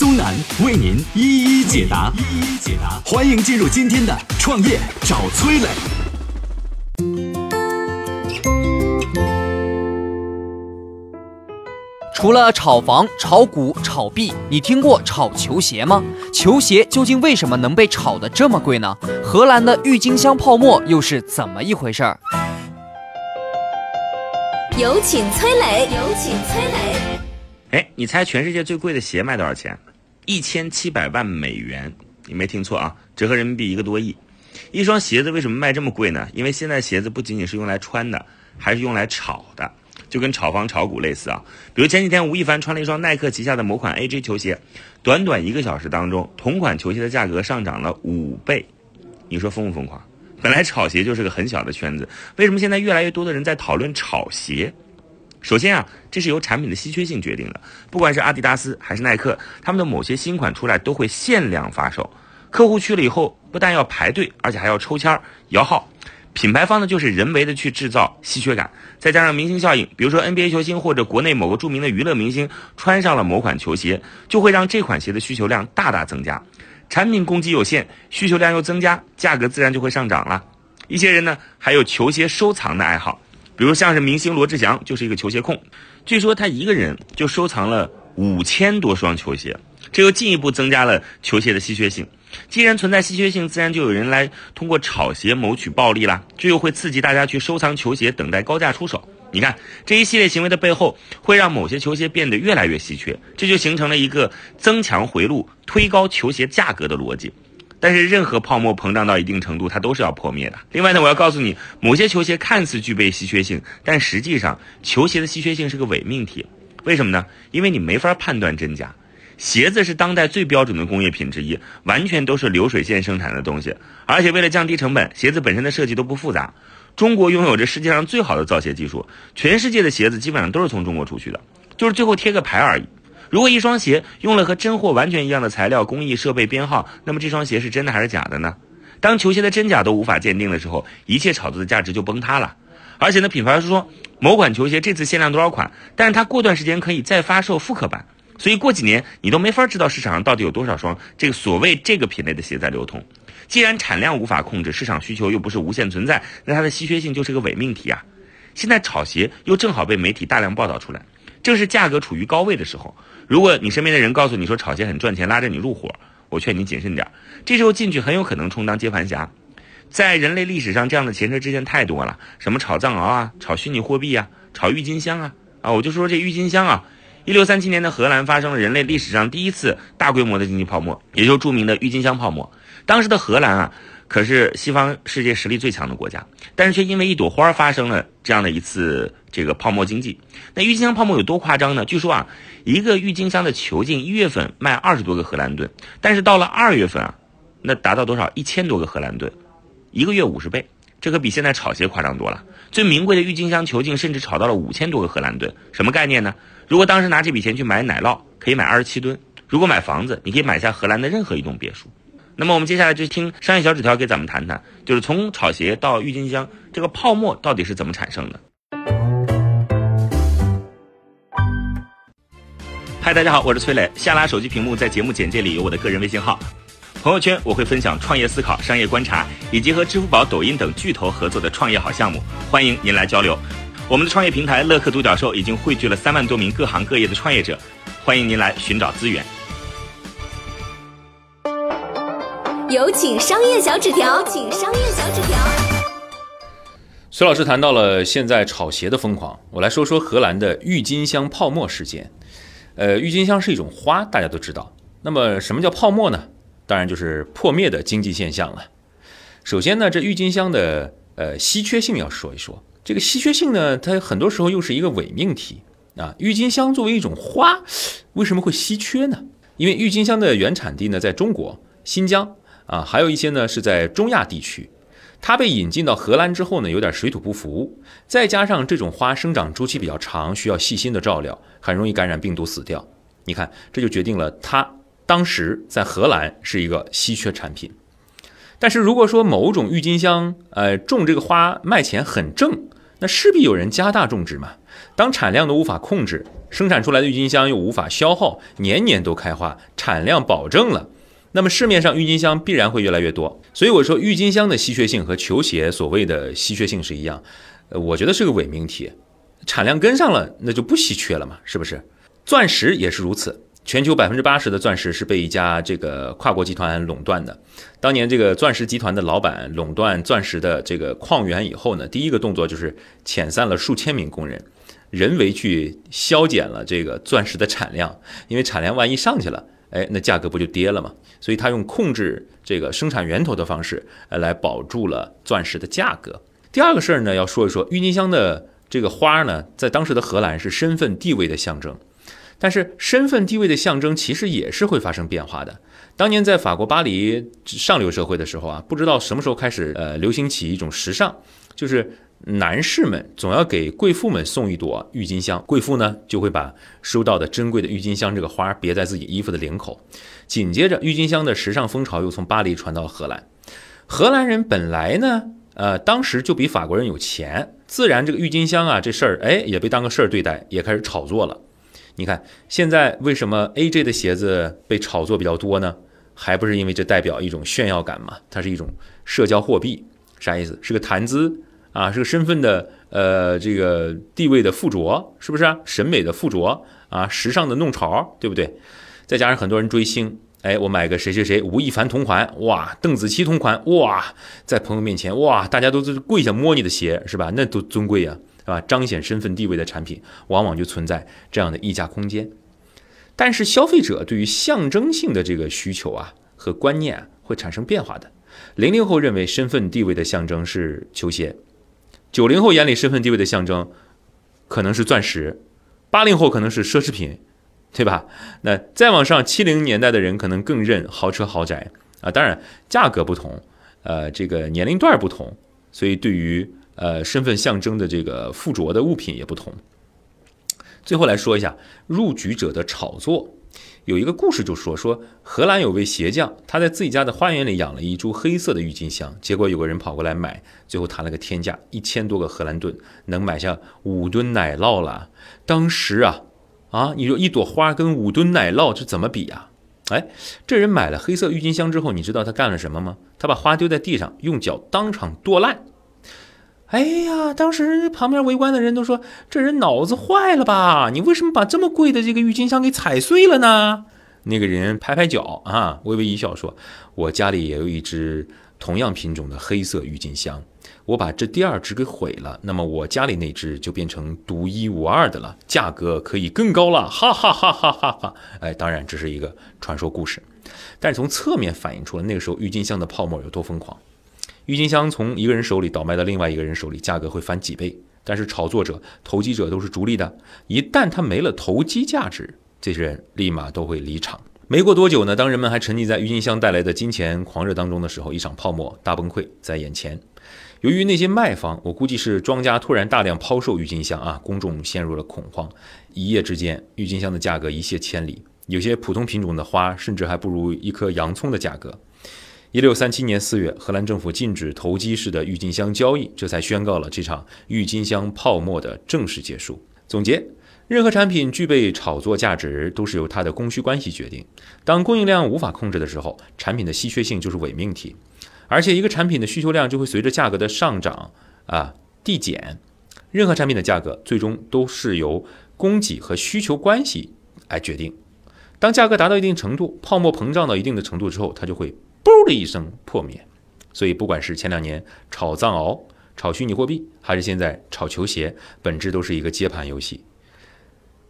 苏南为您一一解答，一一解答。欢迎进入今天的创业找崔磊。除了炒房、炒股、炒币，你听过炒球鞋吗？球鞋究竟为什么能被炒得这么贵呢？荷兰的郁金香泡沫又是怎么一回事儿？有请崔磊，有请崔磊。哎，你猜全世界最贵的鞋卖多少钱？一千七百万美元，你没听错啊，折合人民币一个多亿。一双鞋子为什么卖这么贵呢？因为现在鞋子不仅仅是用来穿的，还是用来炒的。就跟炒房炒股类似啊，比如前几天吴亦凡穿了一双耐克旗下的某款 AJ 球鞋，短短一个小时当中，同款球鞋的价格上涨了五倍，你说疯不疯狂？本来炒鞋就是个很小的圈子，为什么现在越来越多的人在讨论炒鞋？首先啊，这是由产品的稀缺性决定的，不管是阿迪达斯还是耐克，他们的某些新款出来都会限量发售，客户去了以后不但要排队，而且还要抽签摇号。品牌方呢，就是人为的去制造稀缺感，再加上明星效应，比如说 NBA 球星或者国内某个著名的娱乐明星穿上了某款球鞋，就会让这款鞋的需求量大大增加。产品供给有限，需求量又增加，价格自然就会上涨了。一些人呢，还有球鞋收藏的爱好，比如像是明星罗志祥就是一个球鞋控，据说他一个人就收藏了五千多双球鞋，这又进一步增加了球鞋的稀缺性。既然存在稀缺性，自然就有人来通过炒鞋谋取暴利啦。这又会刺激大家去收藏球鞋，等待高价出手。你看这一系列行为的背后，会让某些球鞋变得越来越稀缺，这就形成了一个增强回路、推高球鞋价格的逻辑。但是任何泡沫膨胀到一定程度，它都是要破灭的。另外呢，我要告诉你，某些球鞋看似具备稀缺性，但实际上球鞋的稀缺性是个伪命题。为什么呢？因为你没法判断真假。鞋子是当代最标准的工业品之一，完全都是流水线生产的东西，而且为了降低成本，鞋子本身的设计都不复杂。中国拥有着世界上最好的造鞋技术，全世界的鞋子基本上都是从中国出去的，就是最后贴个牌而已。如果一双鞋用了和真货完全一样的材料、工艺、设备、编号，那么这双鞋是真的还是假的呢？当球鞋的真假都无法鉴定的时候，一切炒作的价值就崩塌了。而且呢，品牌说某款球鞋这次限量多少款，但是它过段时间可以再发售复刻版。所以过几年你都没法知道市场上到底有多少双这个所谓这个品类的鞋在流通。既然产量无法控制，市场需求又不是无限存在，那它的稀缺性就是个伪命题啊！现在炒鞋又正好被媒体大量报道出来，正是价格处于高位的时候。如果你身边的人告诉你说炒鞋很赚钱，拉着你入伙，我劝你谨慎点。这时候进去很有可能充当接盘侠。在人类历史上，这样的前车之鉴太多了，什么炒藏獒啊，炒虚拟货币啊，炒郁金香啊，啊，我就说这郁金香啊。一六三七年的荷兰发生了人类历史上第一次大规模的经济泡沫，也就是著名的郁金香泡沫。当时的荷兰啊，可是西方世界实力最强的国家，但是却因为一朵花发生了这样的一次这个泡沫经济。那郁金香泡沫有多夸张呢？据说啊，一个郁金香的球茎一月份卖二十多个荷兰盾，但是到了二月份啊，那达到多少？一千多个荷兰盾，一个月五十倍，这可比现在炒鞋夸张多了。最名贵的郁金香球茎甚至炒到了五千多个荷兰盾，什么概念呢？如果当时拿这笔钱去买奶酪，可以买二十七吨；如果买房子，你可以买下荷兰的任何一栋别墅。那么我们接下来就听商业小纸条给咱们谈谈，就是从炒鞋到郁金香，这个泡沫到底是怎么产生的？嗨，大家好，我是崔磊。下拉手机屏幕，在节目简介里有我的个人微信号。朋友圈我会分享创业思考、商业观察，以及和支付宝、抖音等巨头合作的创业好项目，欢迎您来交流。我们的创业平台乐客独角兽已经汇聚了三万多名各行各业的创业者，欢迎您来寻找资源。有请商业小纸条，请商业小纸条。孙老师谈到了现在炒鞋的疯狂，我来说说荷兰的郁金香泡沫事件。呃，郁金香是一种花，大家都知道。那么什么叫泡沫呢？当然就是破灭的经济现象了。首先呢，这郁金香的呃稀缺性要说一说。这个稀缺性呢，它很多时候又是一个伪命题啊。郁金香作为一种花，为什么会稀缺呢？因为郁金香的原产地呢在中国新疆啊，还有一些呢是在中亚地区。它被引进到荷兰之后呢，有点水土不服，再加上这种花生长周期比较长，需要细心的照料，很容易感染病毒死掉。你看，这就决定了它当时在荷兰是一个稀缺产品。但是如果说某种郁金香，呃，种这个花卖钱很正，那势必有人加大种植嘛。当产量都无法控制，生产出来的郁金香又无法消耗，年年都开花，产量保证了。那么市面上郁金香必然会越来越多，所以我说郁金香的稀缺性和球鞋所谓的稀缺性是一样，呃，我觉得是个伪命题，产量跟上了那就不稀缺了嘛，是不是？钻石也是如此，全球百分之八十的钻石是被一家这个跨国集团垄断的。当年这个钻石集团的老板垄断钻石的这个矿源以后呢，第一个动作就是遣散了数千名工人，人为去削减了这个钻石的产量，因为产量万一上去了。哎，那价格不就跌了吗？所以他用控制这个生产源头的方式，呃，来保住了钻石的价格。第二个事儿呢，要说一说郁金香的这个花呢，在当时的荷兰是身份地位的象征。但是身份地位的象征其实也是会发生变化的。当年在法国巴黎上流社会的时候啊，不知道什么时候开始，呃，流行起一种时尚，就是。男士们总要给贵妇们送一朵郁金香，贵妇呢就会把收到的珍贵的郁金香这个花别在自己衣服的领口。紧接着，郁金香的时尚风潮又从巴黎传到荷兰。荷兰人本来呢，呃，当时就比法国人有钱，自然这个郁金香啊这事儿，哎，也被当个事儿对待，也开始炒作了。你看现在为什么 AJ 的鞋子被炒作比较多呢？还不是因为这代表一种炫耀感嘛？它是一种社交货币，啥意思？是个谈资。啊，是个身份的，呃，这个地位的附着，是不是啊？审美的附着啊，时尚的弄潮，对不对？再加上很多人追星，哎，我买个谁谁谁吴亦凡同款，哇，邓紫棋同款，哇，在朋友面前，哇，大家都是跪下摸你的鞋，是吧？那多尊贵啊，是吧？彰显身份地位的产品，往往就存在这样的溢价空间。但是消费者对于象征性的这个需求啊和观念会产生变化的。零零后认为身份地位的象征是球鞋。九零后眼里身份地位的象征可能是钻石，八零后可能是奢侈品，对吧？那再往上，七零年代的人可能更认豪车豪宅啊。当然，价格不同，呃，这个年龄段不同，所以对于呃身份象征的这个附着的物品也不同。最后来说一下入局者的炒作。有一个故事就说说荷兰有位鞋匠，他在自己家的花园里养了一株黑色的郁金香，结果有个人跑过来买，最后谈了个天价，一千多个荷兰盾，能买下五吨奶酪了。当时啊，啊，你说一朵花跟五吨奶酪这怎么比呀？哎，这人买了黑色郁金香之后，你知道他干了什么吗？他把花丢在地上，用脚当场剁烂。哎呀，当时旁边围观的人都说：“这人脑子坏了吧？你为什么把这么贵的这个郁金香给踩碎了呢？”那个人拍拍脚啊，微微一笑说：“我家里也有一只同样品种的黑色郁金香，我把这第二只给毁了，那么我家里那只就变成独一无二的了，价格可以更高了。”哈哈哈哈哈哈！哎，当然这是一个传说故事，但是从侧面反映出了那个时候郁金香的泡沫有多疯狂。郁金香从一个人手里倒卖到另外一个人手里，价格会翻几倍。但是炒作者、投机者都是逐利的，一旦他没了投机价值，这些人立马都会离场。没过多久呢，当人们还沉浸在郁金香带来的金钱狂热当中的时候，一场泡沫大崩溃在眼前。由于那些卖方，我估计是庄家突然大量抛售郁金香啊，公众陷入了恐慌。一夜之间，郁金香的价格一泻千里，有些普通品种的花甚至还不如一颗洋葱的价格。一六三七年四月，荷兰政府禁止投机式的郁金香交易，这才宣告了这场郁金香泡沫的正式结束。总结：任何产品具备炒作价值，都是由它的供需关系决定。当供应量无法控制的时候，产品的稀缺性就是伪命题。而且，一个产品的需求量就会随着价格的上涨啊递减。任何产品的价格最终都是由供给和需求关系来决定。当价格达到一定程度，泡沫膨胀到一定的程度之后，它就会。嘣的一声破灭，所以不管是前两年炒藏獒、炒虚拟货币，还是现在炒球鞋，本质都是一个接盘游戏，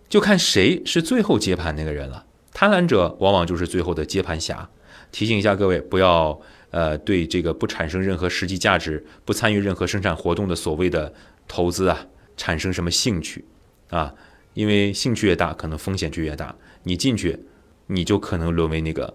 就看谁是最后接盘那个人了。贪婪者往往就是最后的接盘侠。提醒一下各位，不要呃对这个不产生任何实际价值、不参与任何生产活动的所谓的投资啊产生什么兴趣啊，因为兴趣越大，可能风险就越大。你进去，你就可能沦为那个。